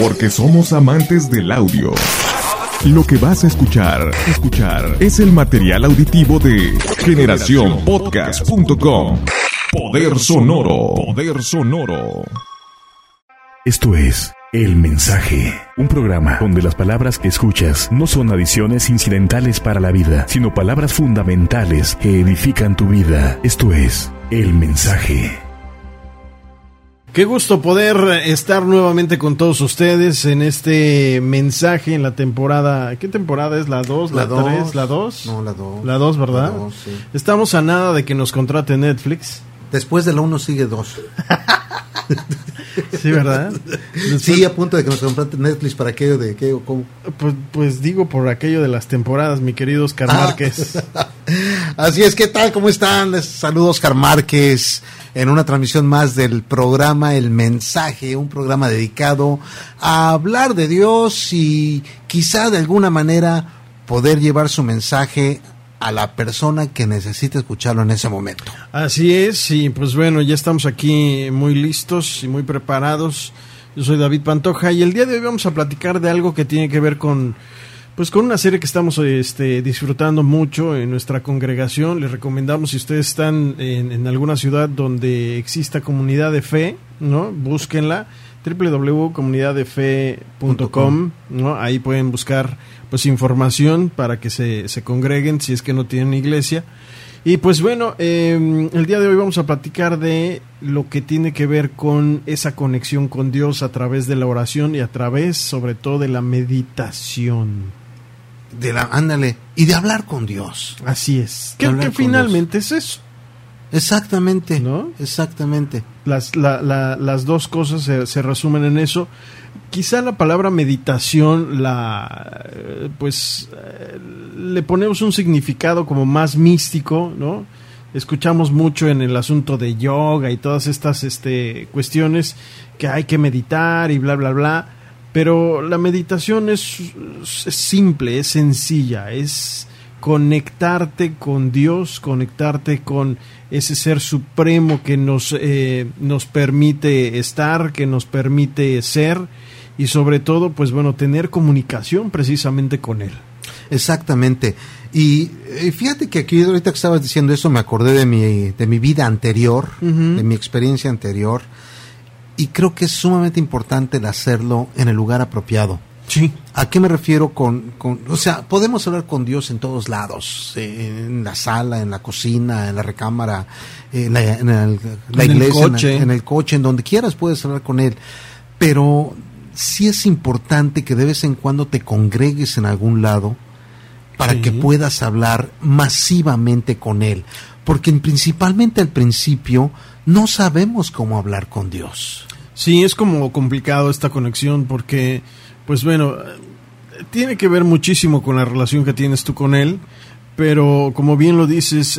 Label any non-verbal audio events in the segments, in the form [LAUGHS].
Porque somos amantes del audio. Lo que vas a escuchar, escuchar es el material auditivo de generacionpodcast.com. Poder sonoro, poder sonoro. Esto es El Mensaje, un programa donde las palabras que escuchas no son adiciones incidentales para la vida, sino palabras fundamentales que edifican tu vida. Esto es El Mensaje. Qué gusto poder estar nuevamente con todos ustedes en este mensaje en la temporada. ¿Qué temporada es? ¿La 2? ¿La 3? ¿La 2? No, la 2. La 2, ¿verdad? La dos, sí. Estamos a nada de que nos contrate Netflix. Después de la 1 sigue 2. Sí, ¿verdad? [LAUGHS] Sí, a punto de que nos comprate Netflix para aquello de qué o cómo. Pues, pues digo por aquello de las temporadas, mi querido Oscar Ah. Márquez. [LAUGHS] Así es, ¿qué tal? ¿Cómo están? Les saludo Oscar Márquez en una transmisión más del programa El Mensaje, un programa dedicado a hablar de Dios y quizá de alguna manera poder llevar su mensaje a la persona que necesita escucharlo en ese momento. Así es, y pues bueno, ya estamos aquí muy listos y muy preparados. Yo soy David Pantoja y el día de hoy vamos a platicar de algo que tiene que ver con pues con una serie que estamos este, disfrutando mucho en nuestra congregación. Les recomendamos si ustedes están en, en alguna ciudad donde exista comunidad de fe, ¿no? Búsquenla www.comunidaddefe.com, ¿no? Ahí pueden buscar pues información para que se, congreguen si es que no tienen iglesia. Y pues bueno, eh, el día de hoy vamos a platicar de lo que tiene que ver con esa conexión con Dios a través de la oración y a través sobre todo de la meditación. De la, ándale, y de hablar con Dios. Así es. Que, que finalmente es eso. Exactamente. ¿No? Exactamente. Las, la- la- las dos cosas se, se resumen en eso. Quizá la palabra meditación la eh, pues eh, le ponemos un significado como más místico, ¿no? Escuchamos mucho en el asunto de yoga y todas estas este, cuestiones que hay que meditar y bla bla bla. Pero la meditación es, es simple, es sencilla, es conectarte con Dios, conectarte con ese ser supremo que nos, eh, nos permite estar, que nos permite ser y sobre todo, pues bueno, tener comunicación precisamente con Él. Exactamente. Y eh, fíjate que aquí ahorita que estabas diciendo eso me acordé de mi, de mi vida anterior, de mi experiencia anterior. Y creo que es sumamente importante el hacerlo en el lugar apropiado. Sí. ¿A qué me refiero con, con- o sea, podemos hablar con Dios en todos lados, eh, en la sala, en la cocina, en la recámara, en la, en el- la En el iglesia, en coche. en el coche, en donde quieras puedes hablar con Él. Pero sí es importante que de vez en cuando te congregues en algún lado para Sí. que puedas hablar masivamente con Él. Porque principalmente al principio no sabemos cómo hablar con Dios. Sí, es como complicado esta conexión porque, pues bueno, tiene que ver muchísimo con la relación que tienes tú con él, pero como bien lo dices,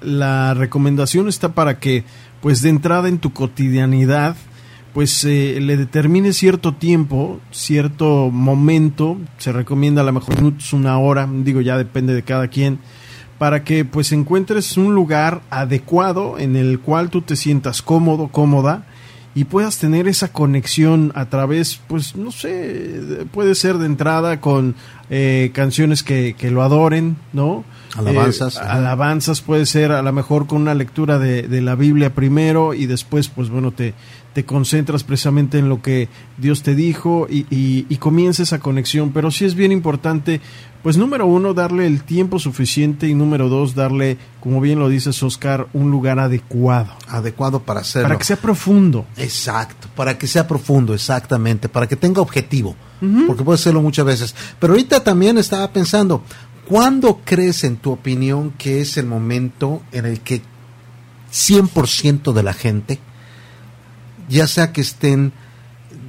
la recomendación está para que, pues de entrada en tu cotidianidad, pues eh, le determine cierto tiempo, cierto momento, se recomienda a lo mejor minutos, una hora, digo ya depende de cada quien, para que pues encuentres un lugar adecuado en el cual tú te sientas cómodo, cómoda y puedas tener esa conexión a través, pues no sé, puede ser de entrada con eh, canciones que, que lo adoren, ¿no? Alabanzas, Eh, alabanzas puede ser a lo mejor con una lectura de, de la Biblia primero y después, pues bueno, te, te concentras precisamente en lo que Dios te dijo y, y, y comienza esa conexión. Pero sí es bien importante, pues número uno, darle el tiempo suficiente y número dos, darle, como bien lo dices, Oscar, un lugar adecuado Adecuado para hacerlo. para que sea profundo. Exacto, para que sea profundo, exactamente, para que tenga objetivo, porque puede serlo muchas veces. Pero ahorita también estaba pensando, ¿cuándo crees en tu opinión que es el momento en el que 100% de la gente, ya sea que estén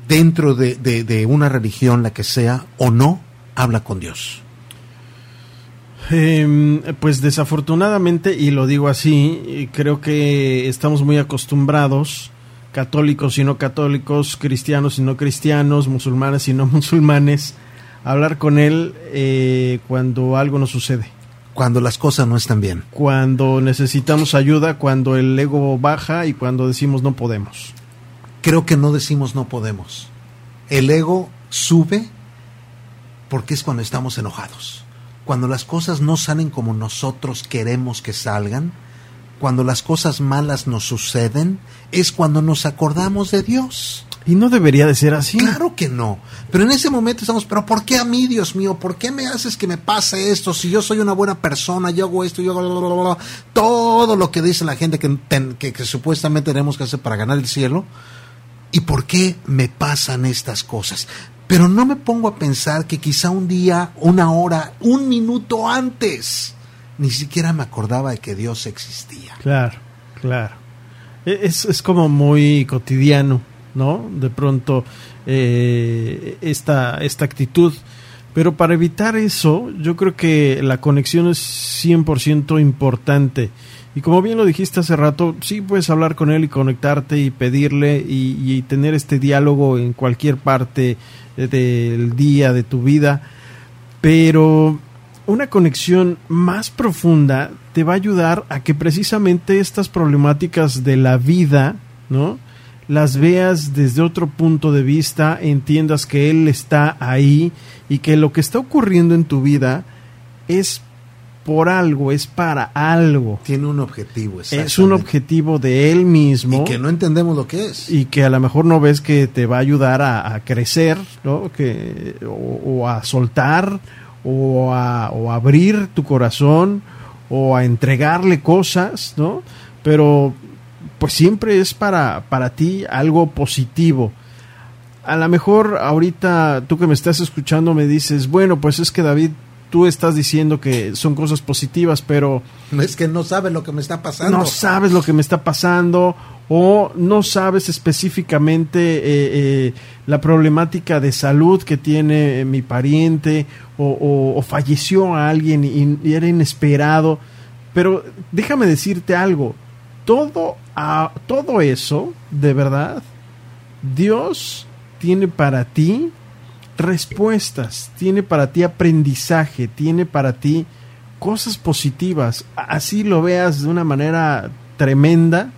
dentro de, de- de una religión, la que sea, o no, habla con Dios? Eh, pues desafortunadamente, y lo digo así, eh, creo que estamos muy acostumbrados, católicos y no católicos, cristianos y no cristianos, musulmanes y no [LAUGHS] musulmanes, a hablar con él eh, cuando algo nos sucede, Cuando las cosas no están bien. cuando necesitamos ayuda, cuando el ego baja y cuando decimos no podemos. Creo que no decimos no podemos. El ego sube porque es cuando estamos enojados. Cuando las cosas no salen como nosotros queremos que salgan, cuando las cosas malas nos suceden, es cuando nos acordamos de Dios. Y no debería de ser así. Claro que no. Pero en ese momento estamos, pero ¿por qué a mí, Dios mío? ¿Por qué me haces que me pase esto? Si yo soy una buena persona, yo hago esto, yo hago todo lo que dice la gente que, que, que supuestamente tenemos que hacer para ganar el cielo. ¿Y por qué me pasan estas cosas? Pero no me pongo a pensar que quizá un día, una hora, un minuto antes, ni siquiera me acordaba de que Dios existía. Claro, claro. E, es, es como muy cotidiano ¿no? De pronto eh, esta, esta actitud. Pero para evitar eso, yo creo que la conexión es 100% importante. Y como bien lo dijiste hace rato, sí puedes hablar con él y conectarte y pedirle y, tener este diálogo en cualquier parte del día, de tu vida. Pero una conexión más profunda te va a ayudar a que precisamente estas problemáticas de la vida, ¿no? las veas desde otro punto de vista, entiendas que Él está ahí y que lo que está ocurriendo en tu vida es por algo, es para algo. Tiene un objetivo, Es un objetivo de Él mismo. Y que no entendemos lo que es. Y que a lo mejor no ves que te va a ayudar a, crecer, ¿no? Que, o, a soltar, o a, o abrir tu corazón, o a entregarle cosas, ¿no? Pero pues siempre es para, para ti algo positivo. A lo mejor ahorita tú que me estás escuchando me dices, bueno, pues es que David, tú estás diciendo que son cosas positivas, pero... Es que no sabes lo que me está pasando. No sabes lo que me está pasando o no sabes específicamente eh, eh, la problemática de salud que tiene mi pariente o, falleció a alguien y era inesperado. Pero déjame decirte algo, todo, a, todo eso, de verdad, Dios tiene para ti respuestas, tiene para ti aprendizaje, tiene para ti cosas positivas. Así lo veas de una manera tremenda.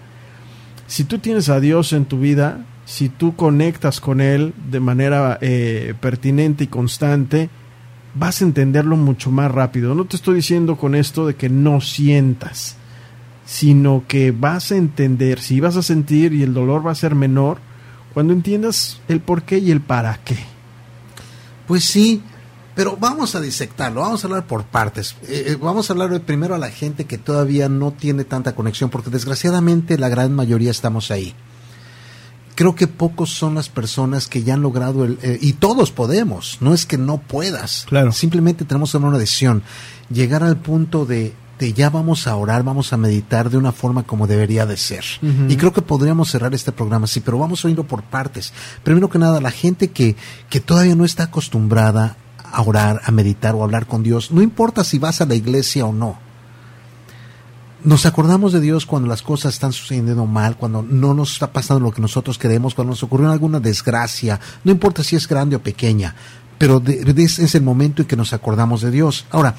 Si tú tienes a Dios en tu vida, si tú conectas con Él de manera eh, pertinente y constante, vas a entenderlo mucho más rápido. No te estoy diciendo con esto de que no sientas sino que vas a entender, si vas a sentir y el dolor va a ser menor cuando entiendas el por qué y el para qué. Pues sí, pero vamos a disectarlo, vamos a hablar por partes. Eh, eh, vamos a hablar primero a la gente que todavía no tiene tanta conexión, porque desgraciadamente la gran mayoría estamos ahí. Creo que pocos son las personas que ya han logrado el... Eh, y todos podemos, no es que no puedas. Claro. Simplemente tenemos que tomar una decisión. Llegar al punto de ya vamos a orar, vamos a meditar de una forma como debería de ser. Y creo que podríamos cerrar este programa así, pero vamos a irlo por partes. Primero que nada, la gente que, que todavía no está acostumbrada a orar, a meditar o a hablar con Dios, no importa si vas a la iglesia o no. Nos acordamos de Dios cuando las cosas están sucediendo mal, cuando no nos está pasando lo que nosotros queremos, cuando nos ocurrió alguna desgracia, no importa si es grande o pequeña, pero es el momento en que nos acordamos de Dios. Ahora,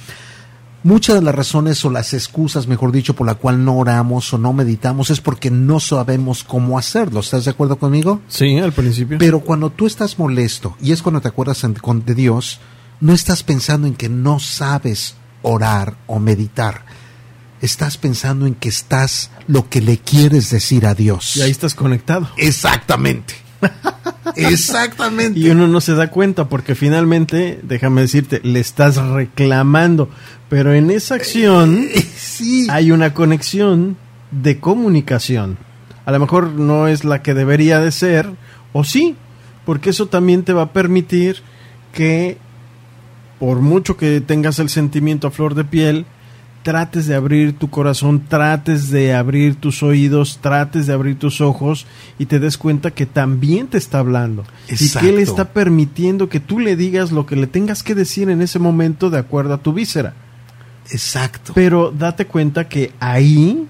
Muchas de las razones o las excusas, mejor dicho, por la cual no oramos o no meditamos es porque no sabemos cómo hacerlo. ¿Estás de acuerdo conmigo? Sí, al principio. Pero cuando tú estás molesto y es cuando te acuerdas de Dios, no estás pensando en que no sabes orar o meditar. Estás pensando en que estás lo que le quieres decir a Dios. Y ahí estás conectado. Exactamente. [LAUGHS] Exactamente. Y uno no se da cuenta porque finalmente, déjame decirte, le estás reclamando. Pero en esa acción eh, sí. hay una conexión de comunicación. A lo mejor no es la que debería de ser, o sí, porque eso también te va a permitir que, por mucho que tengas el sentimiento a flor de piel, trates de abrir tu corazón, trates de abrir tus oídos, trates de abrir tus ojos y te des cuenta que también te está hablando. Y que Él está permitiendo que tú le digas lo que le tengas que decir en ese momento de acuerdo a tu víscera. Exacto. Pero date cuenta que ahí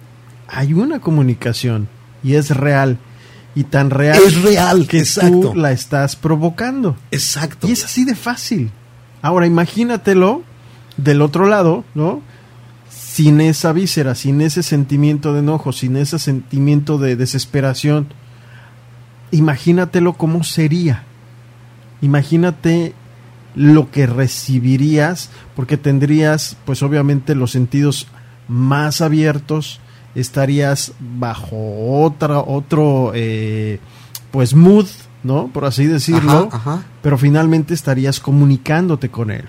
hay una comunicación y es real. Y tan real, es real que tú la estás provocando. Exacto. Y es así de fácil. Ahora imagínatelo del otro lado, ¿no? Sin esa víscera, sin ese sentimiento de enojo, sin ese sentimiento de desesperación, imagínatelo cómo sería. imagínate lo que recibirías, porque tendrías, pues obviamente, los sentidos más abiertos, estarías bajo otra, otro, eh, pues mood, ¿no? Por así decirlo, Ajá, ajá. pero finalmente estarías comunicándote con él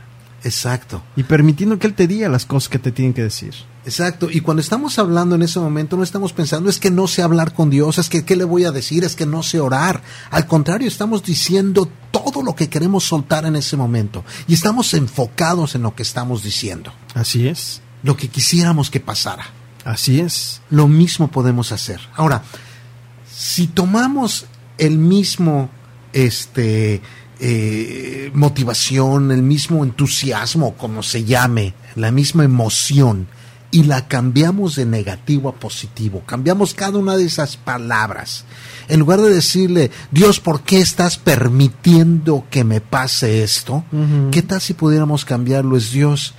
Exacto. y permitiendo que él te diga las cosas que te tienen que decir. Exacto, y cuando estamos hablando en ese momento no estamos pensando es que no sé hablar con Dios, es que qué le voy a decir, es que no sé orar. Al contrario, estamos diciendo todo lo que queremos soltar en ese momento y estamos enfocados en lo que estamos diciendo, Así es, lo que quisiéramos que pasara. así es. Lo mismo podemos hacer. Ahora, si tomamos el mismo este eh, motivación, el mismo entusiasmo, como se llame, la misma emoción, y la cambiamos de negativo a positivo, cambiamos cada una de esas palabras. En lugar de decirle, Dios, ¿por qué estás permitiendo que me pase esto? ¿Qué tal si pudiéramos cambiarlo? Es Dios,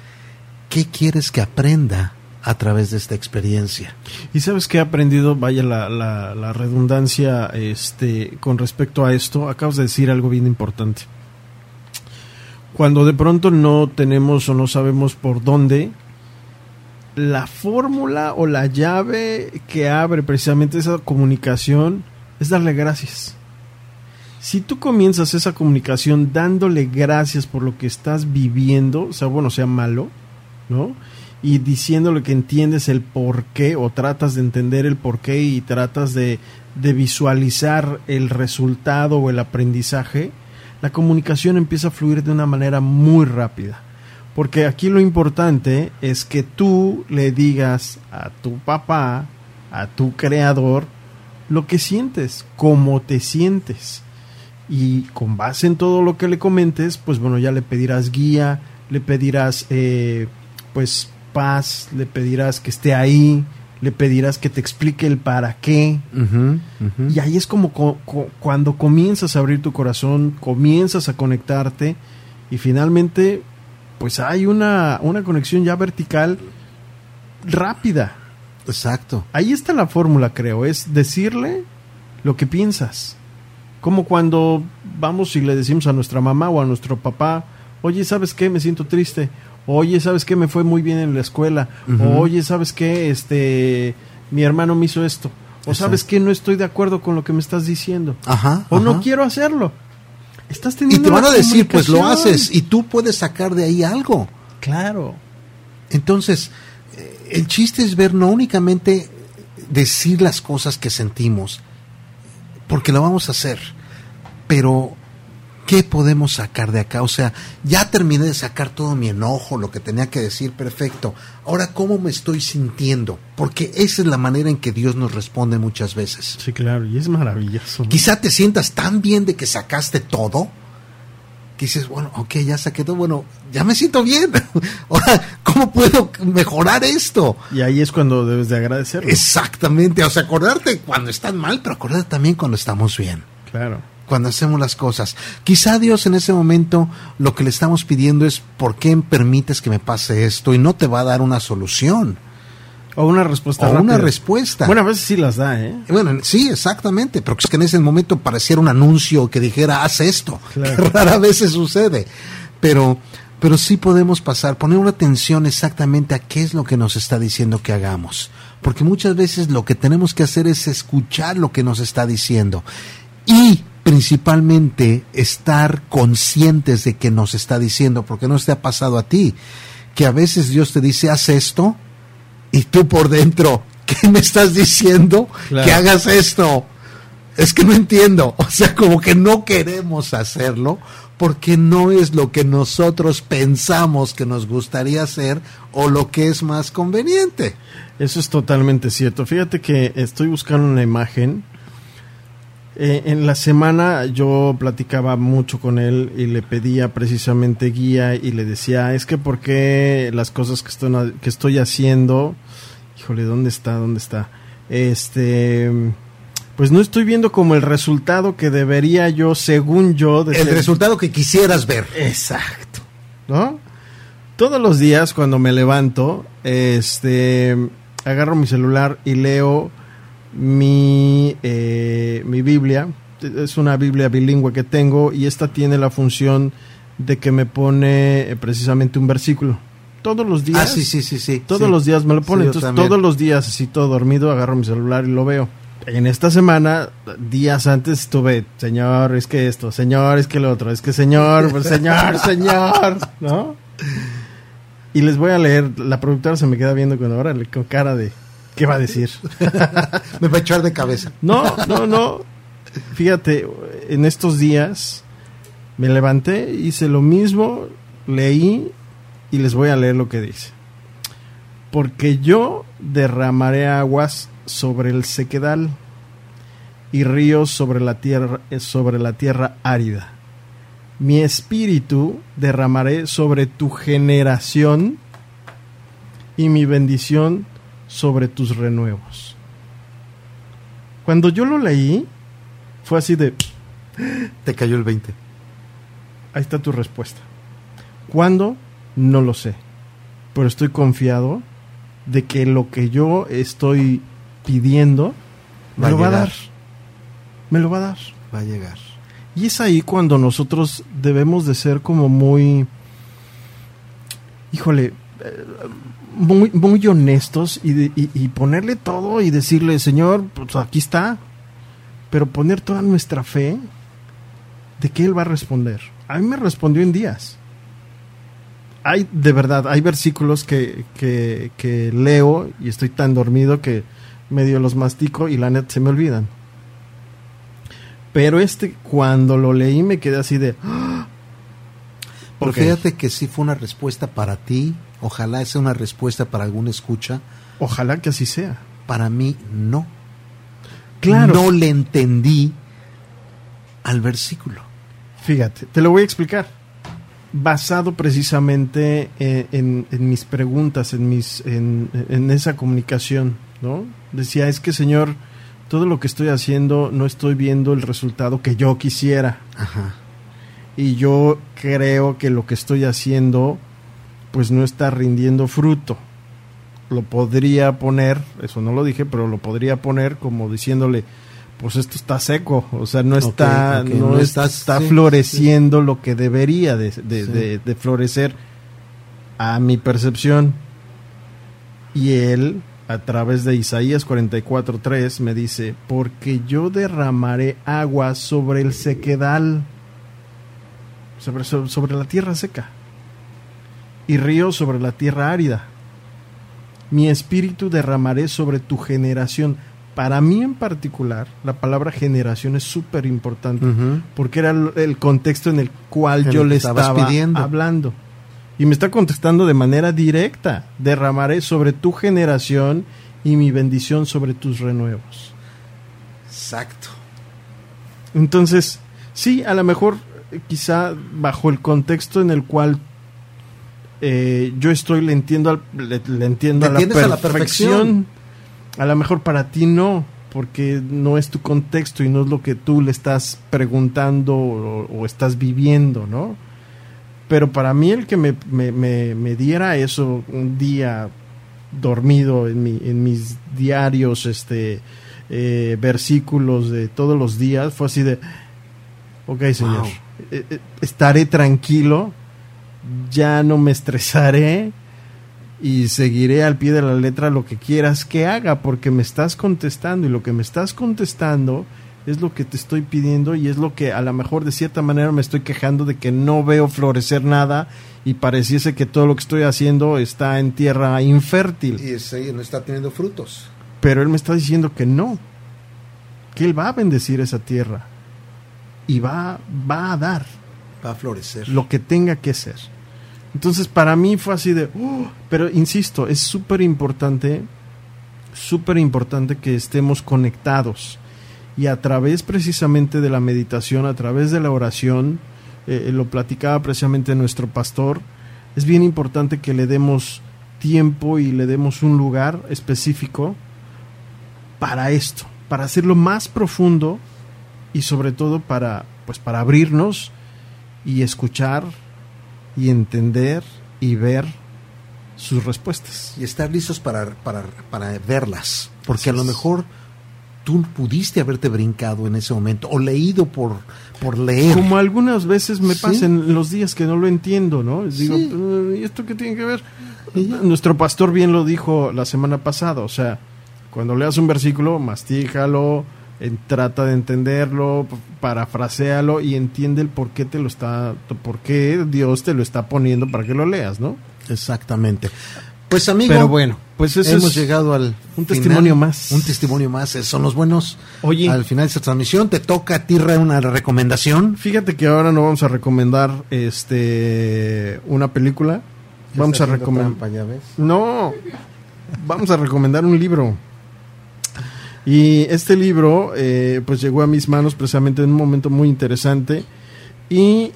¿qué quieres que aprenda a través de esta experiencia? Y sabes que he aprendido, vaya la, redundancia, este, con respecto a esto, acabas de decir algo bien importante. Cuando de pronto no tenemos o no sabemos por dónde, la fórmula o la llave que abre precisamente esa comunicación es darle gracias. Si tú comienzas esa comunicación dándole gracias por lo que estás viviendo, sea bueno, sea malo, ¿no? Y diciéndole que entiendes el por qué o tratas de entender el por qué y tratas de, de visualizar el resultado o el aprendizaje, la comunicación empieza a fluir de una manera muy rápida. Porque aquí lo importante es que tú le digas a tu papá, a tu creador, lo que sientes, cómo te sientes. Y con base en todo lo que le comentes, pues bueno, ya le pedirás guía, le pedirás eh, pues paz, le pedirás que esté ahí, le pedirás que te explique el para qué. Y ahí es como co- co- cuando comienzas a abrir tu corazón, comienzas a conectarte y finalmente pues hay una, una conexión ya vertical rápida. Exacto. Ahí está la fórmula, creo, es decirle lo que piensas. Como cuando vamos y le decimos a nuestra mamá o a nuestro papá, oye, ¿sabes qué? Me siento triste. Oye, ¿sabes qué? Me fue muy bien en la escuela. Oye, ¿sabes qué? Este, mi hermano me hizo esto. O ¿sabes qué? No estoy de acuerdo con lo que me estás diciendo. Ajá. O no quiero hacerlo. Estás Y teniendo te van a decir, pues lo haces y tú puedes sacar de ahí algo. Claro. Entonces, eh, el chiste es ver no únicamente decir las cosas que sentimos, porque lo vamos a hacer, pero ¿qué podemos sacar de acá? O sea, ya terminé de sacar todo mi enojo, lo que tenía que decir, perfecto. Ahora, ¿cómo me estoy sintiendo? Porque esa es la manera en que Dios nos responde muchas veces. Sí, claro. Y es maravilloso. ¿no? Quizá te sientas tan bien de que sacaste todo que dices, bueno, ok, ya saqué todo, bueno, ya me siento bien. [LAUGHS] Ahora, ¿cómo puedo mejorar esto? Y ahí es cuando debes de agradecerlo. Exactamente, o sea, acordarte cuando estás mal, pero acordarte también cuando estamos bien, Claro. Cuando hacemos las cosas. Quizá Dios en ese momento lo que le estamos pidiendo es, ¿por qué permites que me pase esto? Y no te va a dar una solución O una respuesta o una respuesta. Bueno, a veces sí las da, ¿eh? Bueno, sí, exactamente, pero es que en ese momento pareciera un anuncio que dijera, haz esto, [LAUGHS] Claro. que rara vez sucede, pero, pero sí podemos pasar, poner una atención exactamente a qué es lo que nos está diciendo que hagamos, porque muchas veces lo que tenemos que hacer es escuchar lo que nos está diciendo y principalmente estar conscientes de que nos está diciendo, porque no te ha pasado a ti, que a veces Dios te dice, haz esto, y tú por dentro, ¿qué me estás diciendo? Claro. Que hagas esto. Es que no entiendo. [LAUGHS] O sea, como que no queremos hacerlo porque no es lo que nosotros pensamos que nos gustaría hacer o lo que es más conveniente. Eso es totalmente cierto. Fíjate que estoy buscando una imagen. Eh, en la semana yo platicaba mucho con él y le pedía precisamente guía y le decía, es que por qué las cosas que estoy, que estoy haciendo, híjole, ¿dónde está? ¿Dónde está? Este, pues no estoy viendo como el resultado que debería yo, según yo, de El ser- resultado que quisieras ver. Exacto. ¿No? Todos los días cuando me levanto, este, agarro mi celular y leo mi, eh, mi Biblia es una Biblia bilingüe que tengo y esta tiene la función de que me pone eh, precisamente un versículo. Todos los días. Ah, sí, sí, sí, sí. Todos sí. los días me lo pone. Sí, Entonces, todos los días, así todo dormido, agarro mi celular y lo veo. En esta semana, días antes estuve, señor, es que esto, señor, es que lo otro, es que señor, pues, señor, [LAUGHS] señor, ¿no? Y les voy a leer, la productora se me queda viendo con ahora con cara de, ¿qué va a decir? [LAUGHS] Me va a echar de cabeza. No, no, no. Fíjate, en estos días me levanté, hice lo mismo, leí y les voy a leer lo que dice. Porque yo derramaré aguas sobre el sequedal y ríos sobre la tierra eh, sobre la tierra árida. Mi espíritu derramaré sobre tu generación y mi bendición sobre tus renuevos. Cuando yo lo leí, fue así de, Te cayó el 20. ahí está tu respuesta. ¿Cuándo? No lo sé. Pero estoy confiado de que lo que yo estoy pidiendo me Va lo va a dar. Me lo va a dar. Va a llegar. Y es ahí cuando nosotros debemos de ser como muy, híjole, eh, muy, muy honestos y, de- y- y ponerle todo y decirle, Señor, pues aquí está, pero poner toda nuestra fe de que Él va a responder. A mí me respondió en días. Hay, de verdad, hay versículos que, que, que leo y estoy tan dormido que medio los mastico y la net se me olvidan. Pero este, cuando lo leí, me quedé así de. ¡Ah! Pero Ok. fíjate que sí fue una respuesta para ti. Ojalá sea una respuesta para algún escucha. Ojalá que así sea. Para mí, no. Claro. No le entendí al versículo. Fíjate, te lo voy a explicar. Basado precisamente en, en- en mis preguntas, en, mis, en, en esa comunicación, ¿no? Decía, es que Señor, todo lo que estoy haciendo no estoy viendo el resultado que yo quisiera. Ajá. Y yo creo que lo que estoy haciendo, pues no está rindiendo fruto. Lo podría poner, eso no lo dije, pero lo podría poner como diciéndole, pues esto está seco, o sea, no está, no, no está, está sí, floreciendo lo que debería de, de- Sí. de- de florecer a mi percepción. Y él, a través de Isaías 44.3, me dice, porque yo derramaré agua sobre el sequedal, sobre, sobre la tierra seca, y ríos sobre la tierra árida. Mi espíritu derramaré sobre tu generación. Para mí en particular, la palabra generación es súper importante porque era el, contexto en el cual En yo el le estaba pidiendo. hablando. Y me está contestando de manera directa. Derramaré sobre tu generación y mi bendición sobre tus renuevos. Exacto. Entonces, sí, a lo mejor eh, quizá bajo el contexto en el cual eh, yo estoy, le entiendo, al- le, le entiendo a la, entiendes a la perfección. A lo mejor para ti no, porque no es tu contexto y no es lo que tú le estás preguntando o, o estás viviendo, ¿no? Pero para mí el que me, me- me- me diera eso un día dormido en, mi, en mis diarios, este, eh, versículos de todos los días, fue así de, ok señor, Wow. eh, eh, estaré tranquilo, ya no me estresaré y seguiré al pie de la letra lo que quieras que haga, porque me estás contestando y lo que me estás contestando es lo que te estoy pidiendo y es lo que a lo mejor de cierta manera me estoy quejando de que no veo florecer nada y pareciese que todo lo que estoy haciendo está en tierra infértil. Y ese no está teniendo frutos. Pero él me está diciendo que no, que él va a bendecir esa tierra y va, va a dar Va a florecer. lo que tenga que ser. Entonces para mí fue así de, "Oh", pero insisto, es súper importante, súper importante que estemos conectados. Y a través precisamente de la meditación, a través de la oración, eh, lo platicaba precisamente nuestro pastor, es bien importante que le demos tiempo y le demos un lugar específico para esto, para hacerlo más profundo y sobre todo para pues para abrirnos y escuchar y entender y ver sus respuestas. y estar listos para, para, para verlas. Porque Así a lo mejor tú pudiste haberte brincado en ese momento o leído por, por leer. Como algunas veces me pasa en los días que no lo entiendo, ¿no? Digo, ¿y esto qué tiene que ver? Nuestro pastor bien lo dijo la semana pasada, o sea, cuando leas un versículo, mastíjalo, trata de entenderlo, parafrasealo y entiende el por qué te lo está, por qué Dios te lo está poniendo para que lo leas, ¿no? Exactamente. Pues amigo, pero bueno, pues hemos llegado al un testimonio más, un testimonio más. Son los buenos. Oye, al final de esta transmisión te toca a ti una recomendación. Fíjate que ahora no vamos a recomendar este una película. Vamos a recomendar. No, vamos a recomendar un libro. Y este libro, eh, pues llegó a mis manos precisamente en un momento muy interesante. Y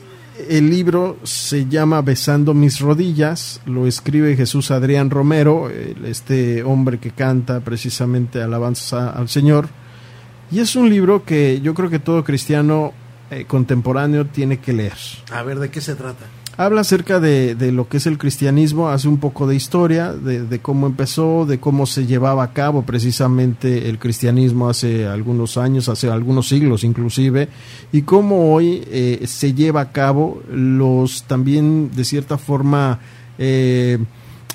el libro se llama Besando mis rodillas, lo escribe Jesús Adrián Romero, este hombre que canta precisamente alabanzas al Señor. Y es un libro que yo creo que todo cristiano eh, contemporáneo tiene que leer. A ver, ¿de qué se trata? Habla acerca de, de, lo que es el cristianismo, hace un poco de historia, de, cómo empezó, de cómo se llevaba a cabo precisamente el cristianismo hace algunos años, hace algunos siglos inclusive, y cómo hoy eh, se lleva a cabo los también de cierta forma eh,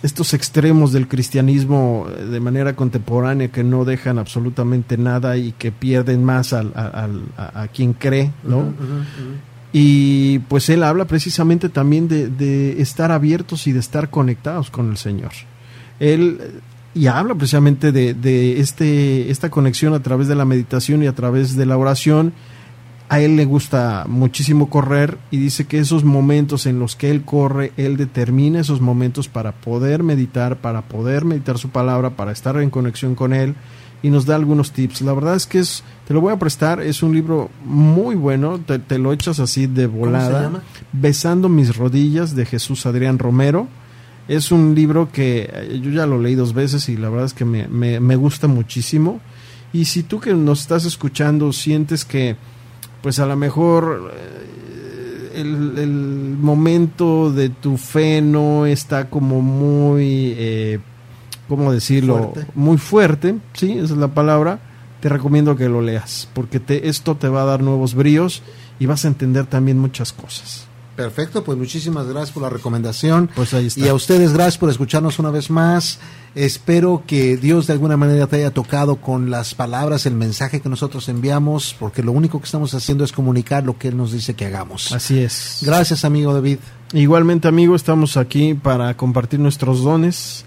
estos extremos del cristianismo de manera contemporánea que no dejan absolutamente nada y que pierden más al, a, quien cree, ¿no? Y pues él habla precisamente también de, estar abiertos y de estar conectados con el Señor. Él y habla precisamente de, de, este, esta conexión a través de la meditación y a través de la oración. A él le gusta muchísimo correr y dice que esos momentos en los que él corre, él determina esos momentos para poder meditar, para poder meditar su palabra, para estar en conexión con él y nos da algunos tips. La verdad es que es, te lo voy a prestar, es un libro muy bueno, te, lo echas así de volada. ¿Cómo se llama? Besando mis rodillas de Jesús Adrián Romero. Es un libro que eh, yo ya lo leí dos veces y la verdad es que me, me, gusta muchísimo. Y si tú que nos estás escuchando sientes que pues a lo mejor eh, el, el, momento de tu fe no está como muy eh, ¿cómo decirlo? Muy fuerte, sí, esa es la palabra, te recomiendo que lo leas, porque te, esto te va a dar nuevos bríos y vas a entender también muchas cosas. Perfecto, pues muchísimas gracias por la recomendación. Pues ahí está. Y a ustedes gracias por escucharnos una vez más. Espero que Dios de alguna manera te haya tocado con las palabras, el mensaje que nosotros enviamos, porque lo único que estamos haciendo es comunicar lo que Él nos dice que hagamos. Así es. Gracias, amigo David. Igualmente, amigo, estamos aquí para compartir nuestros dones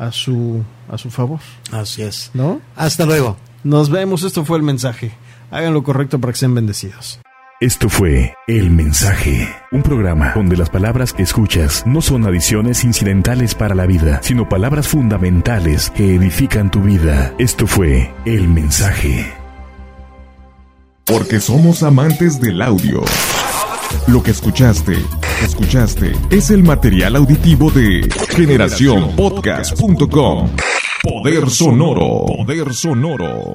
a su, a su favor. Así es. ¿No? Hasta luego. Nos vemos, esto fue el mensaje. Hagan lo correcto para que sean bendecidos. Esto fue El Mensaje, un programa donde las palabras que escuchas no son adiciones incidentales para la vida, sino palabras fundamentales que edifican tu vida. Esto fue El Mensaje. Porque somos amantes del audio. Lo que escuchaste, escuchaste, es el material auditivo de generacionpodcast.com. Poder sonoro. Poder sonoro.